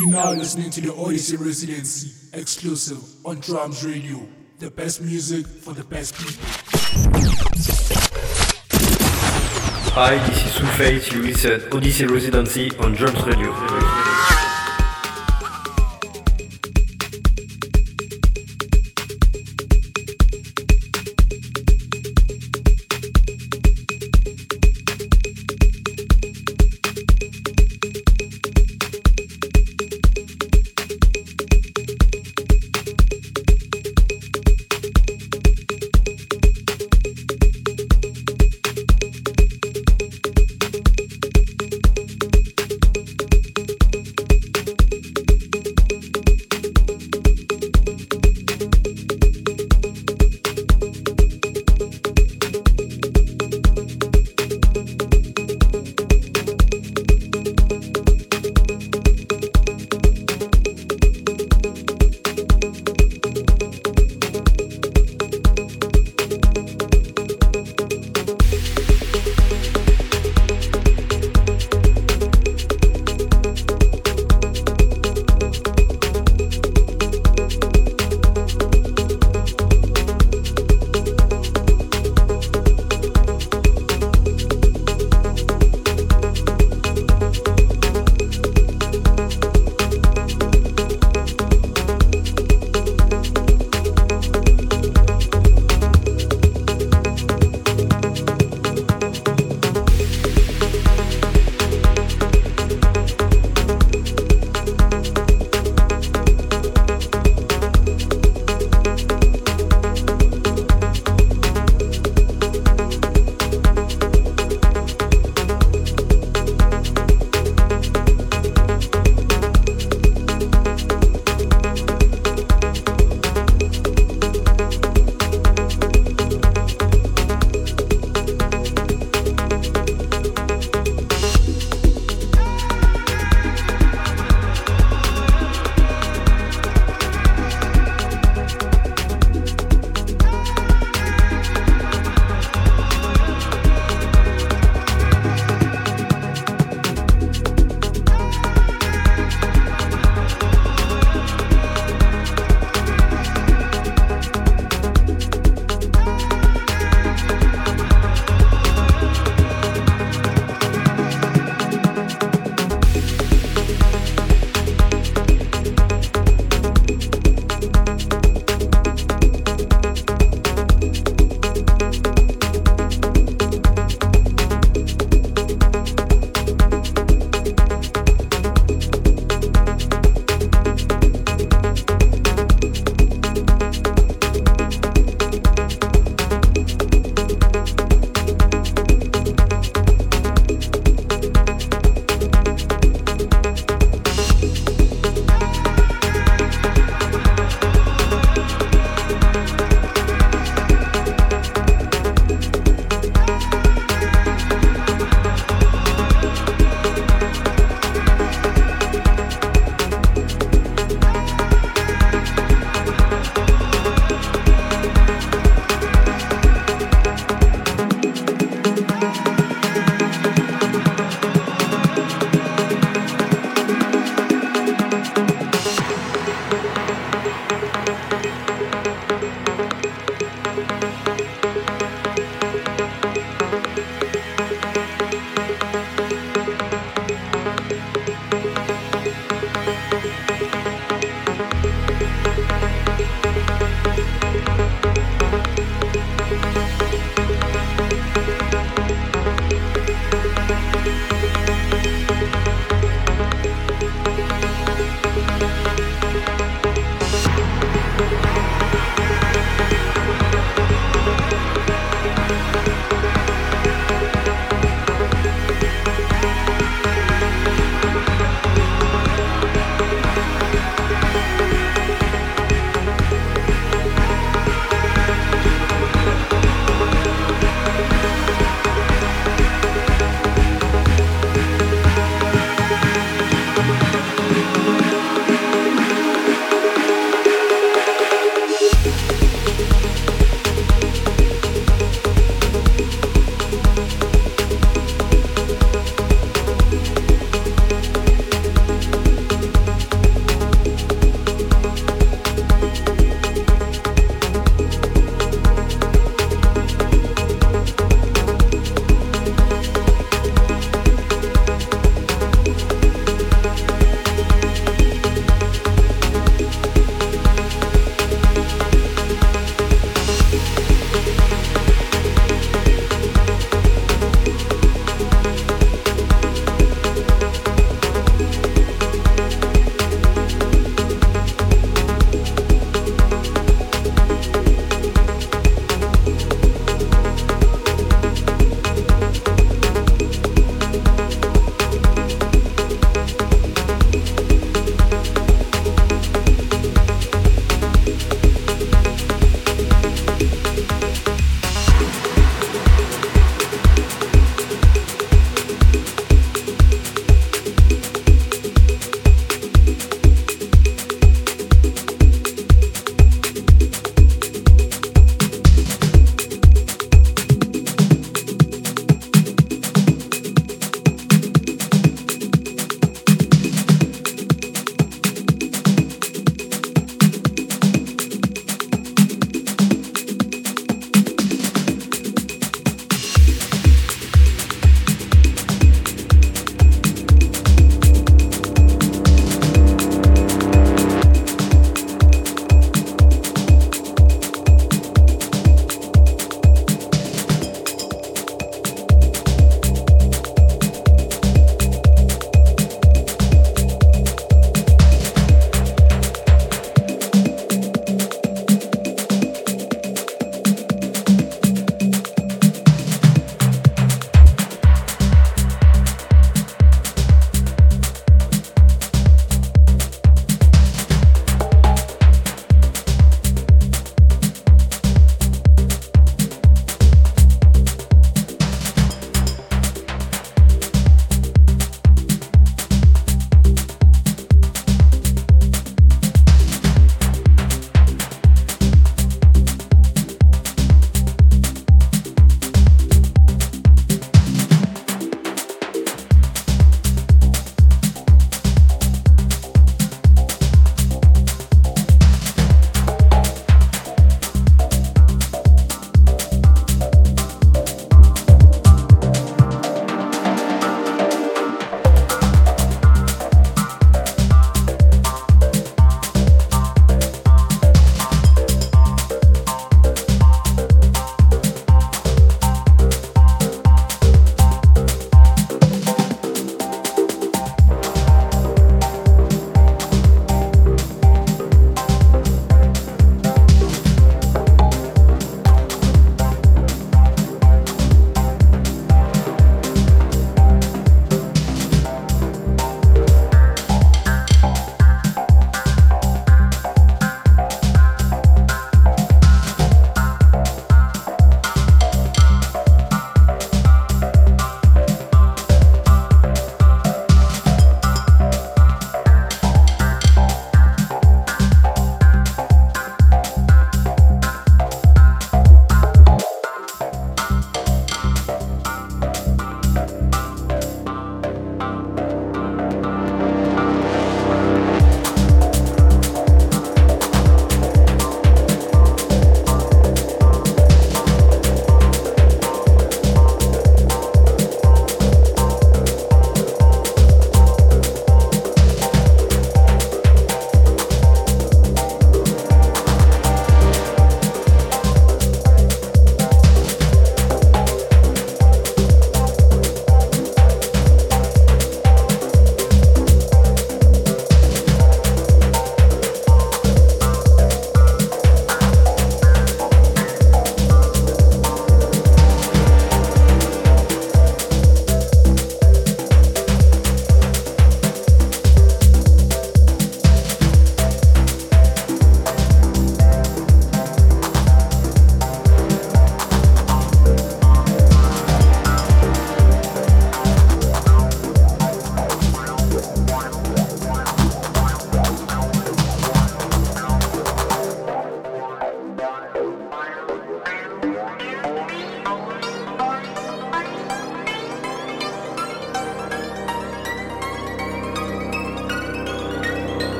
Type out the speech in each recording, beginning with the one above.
You're now listening to the Odyssey Residency, exclusive on Drums Radio. The best music for the best people. Hi, this is Soulface. You listen Odyssey Residency on Drums Radio.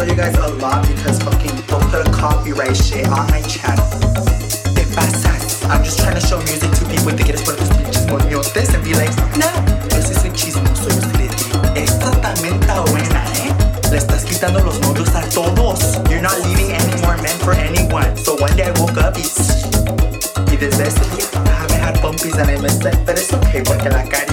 show you guys a lot because fucking don't put a copyright shit on my channel. I said I'm just trying to show music to people. to get us Te quieres poner tus pinches moñotes and be like, no, yo sí soy chismoso, yo sí les digo. Esta tamenta buena, ¿eh? Le estás quitando los novios a todos. You're not leaving any more men for anyone. So one day I woke up y... Y desde ese día, I haven't had bumpies and I missed it. But it's okay porque la cara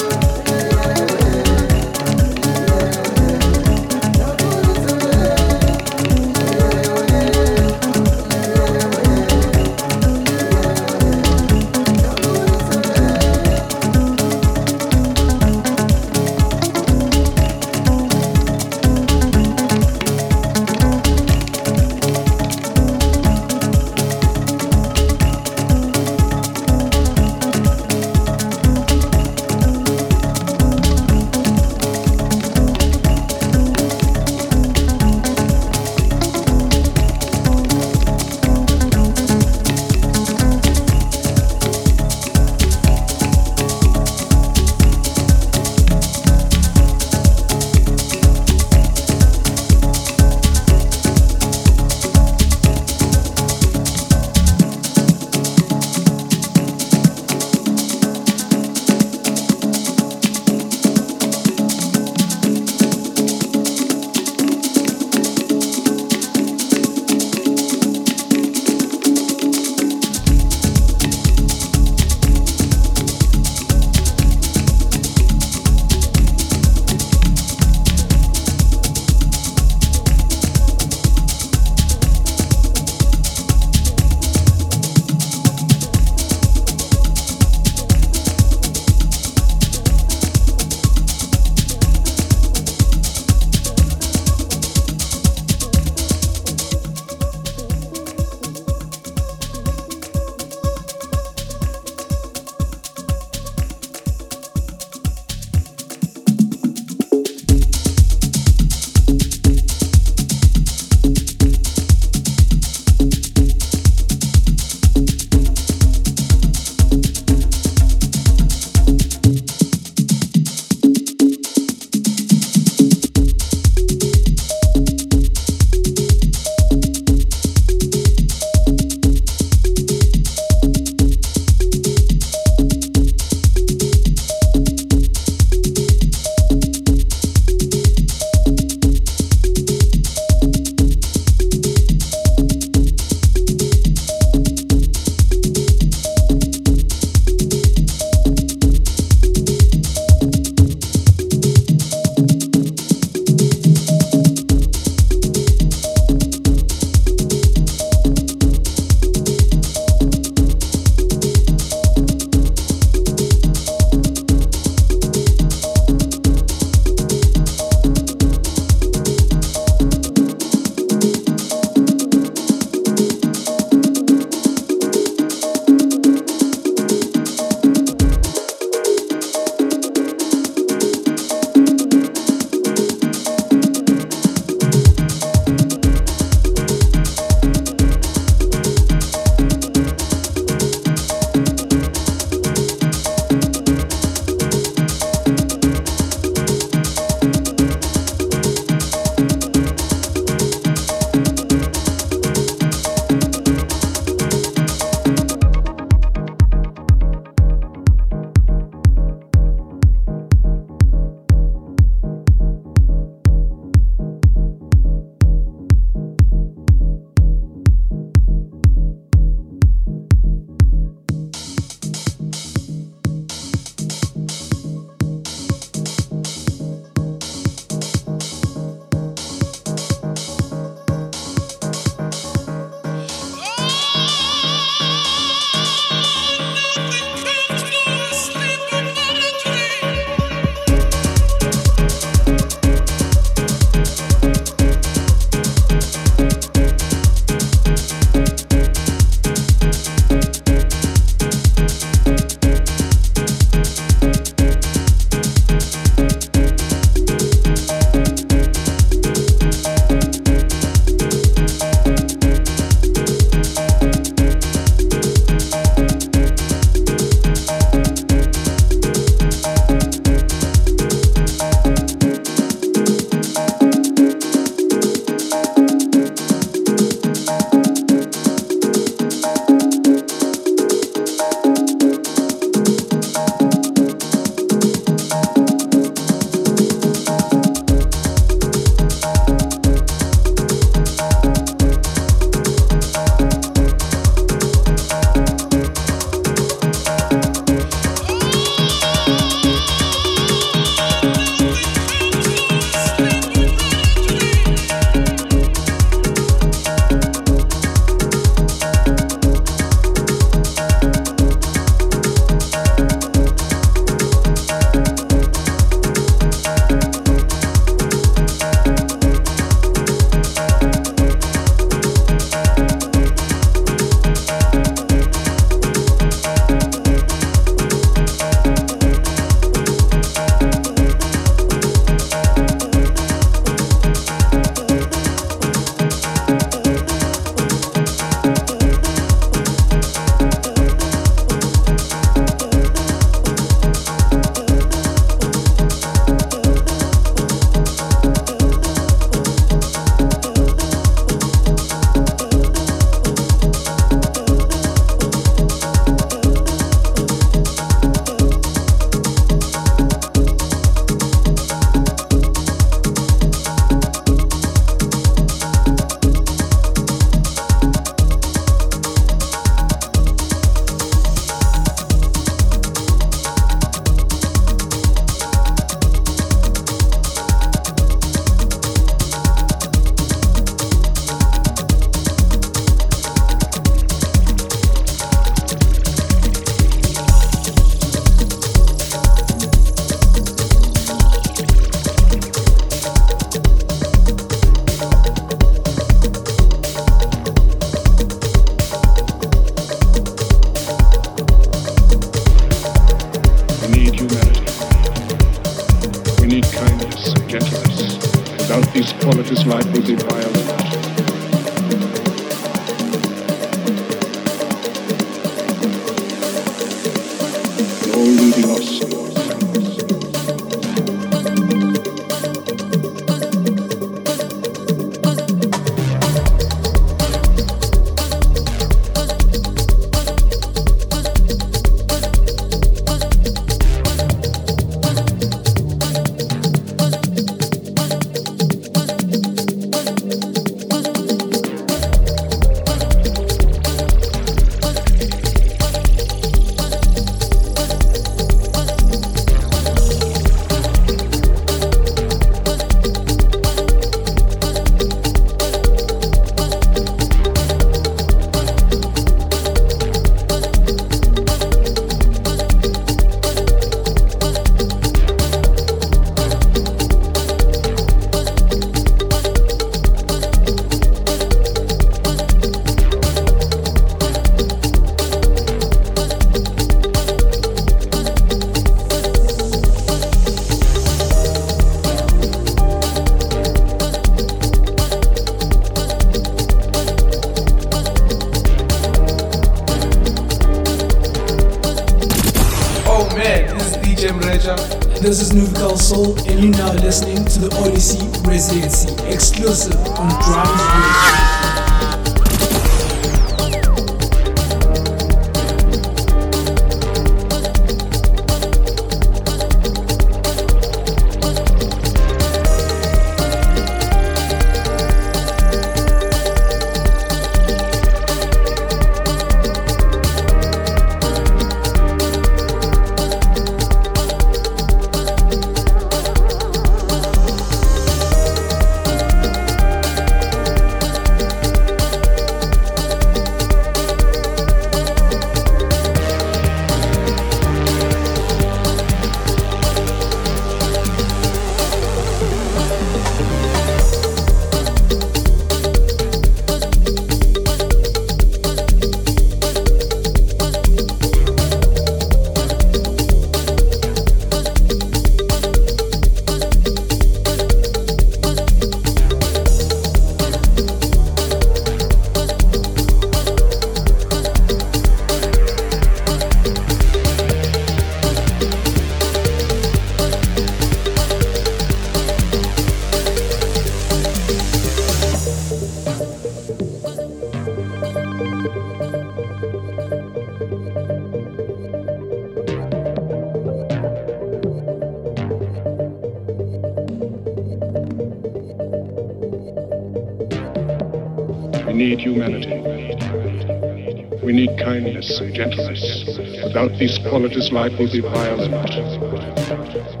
Without these qualities, life will be violent.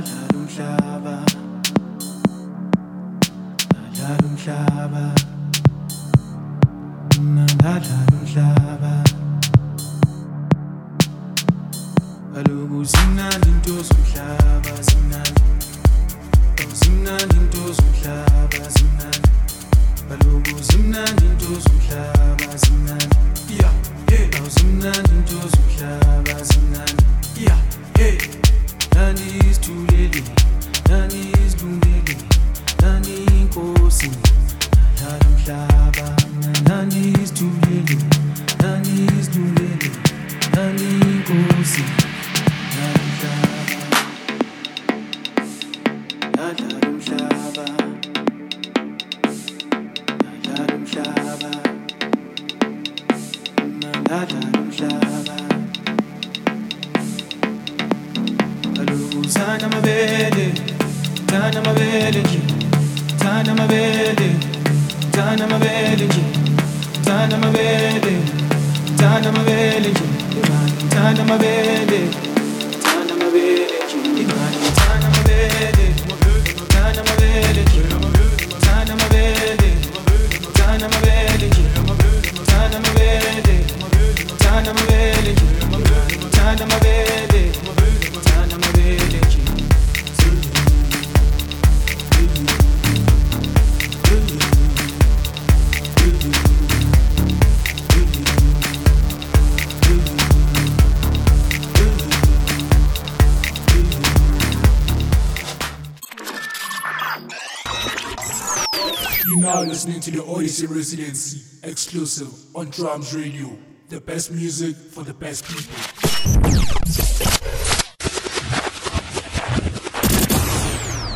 nalalo umhlaba. Nalalo umhlaba. Nalalo Odyssey Residency, exclusive on Drums Radio. The best music for the best people.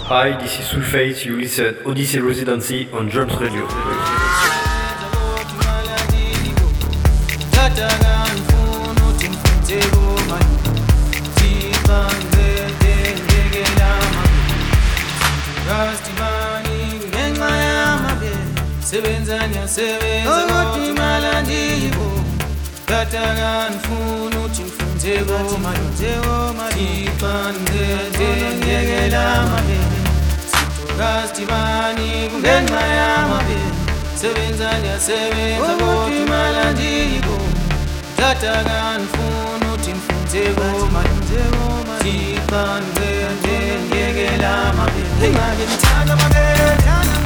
Hi, this is Sulfate. You listen Odyssey Residency on Drums Radio. nyasebenza nyasebenza omutimala ndiyibo kataka nfuna uthi mfunzeko tixa ndendeyekela amabele. Sitokasitibani kungenxa yamabele. sebenza ndiyasebenza omutimala ndiyibo kataka nfuna uthi mfunzeko tixa ndendeyekela amabele. Ingake ndithanda amabele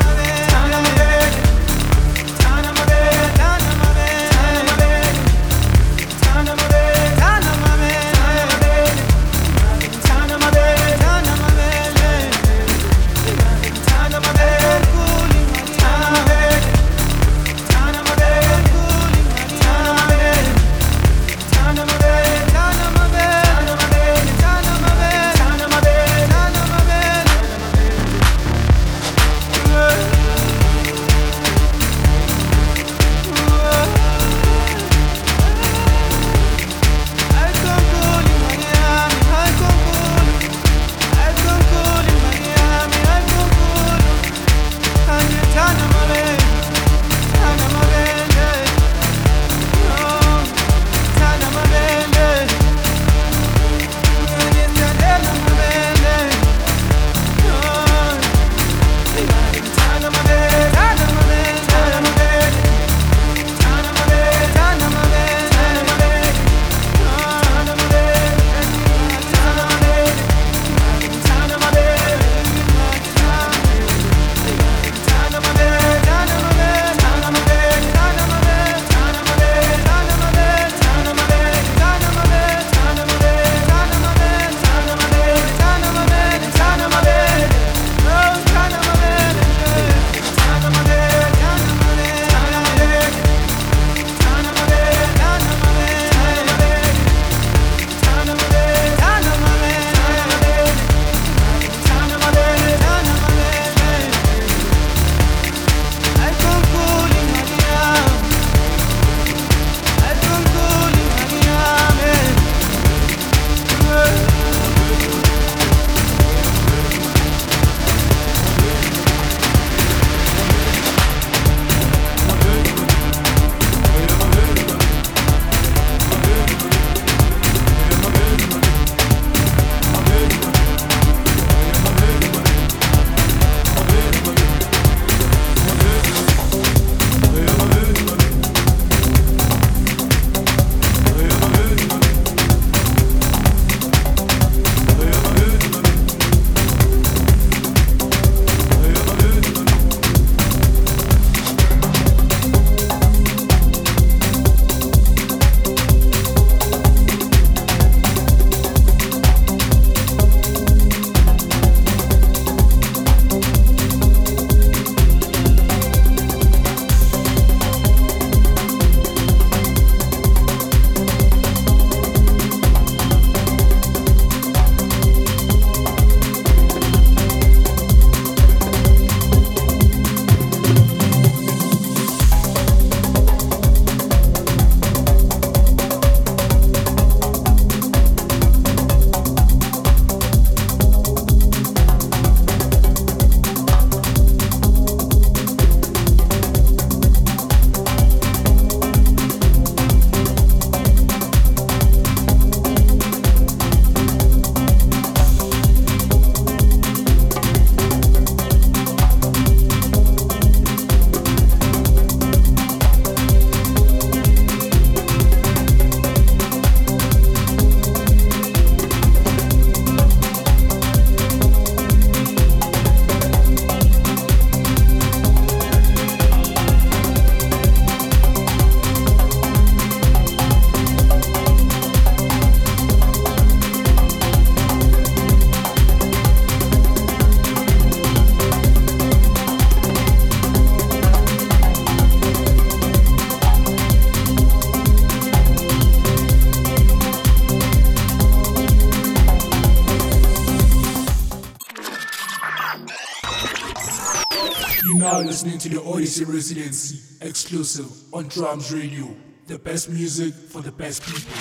to the Odyssey Residency, exclusive on Drums Radio. The best music for the best people.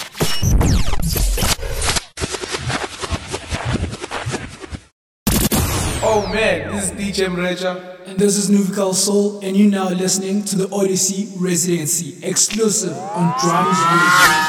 Oh man, this is DJ Mreja. And this is Nuvical Soul, and you're now listening to the Odyssey Residency, exclusive on Drums Radio.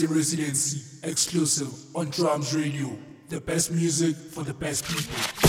The Residency, exclusive on Drums Radio. The best music for the best people.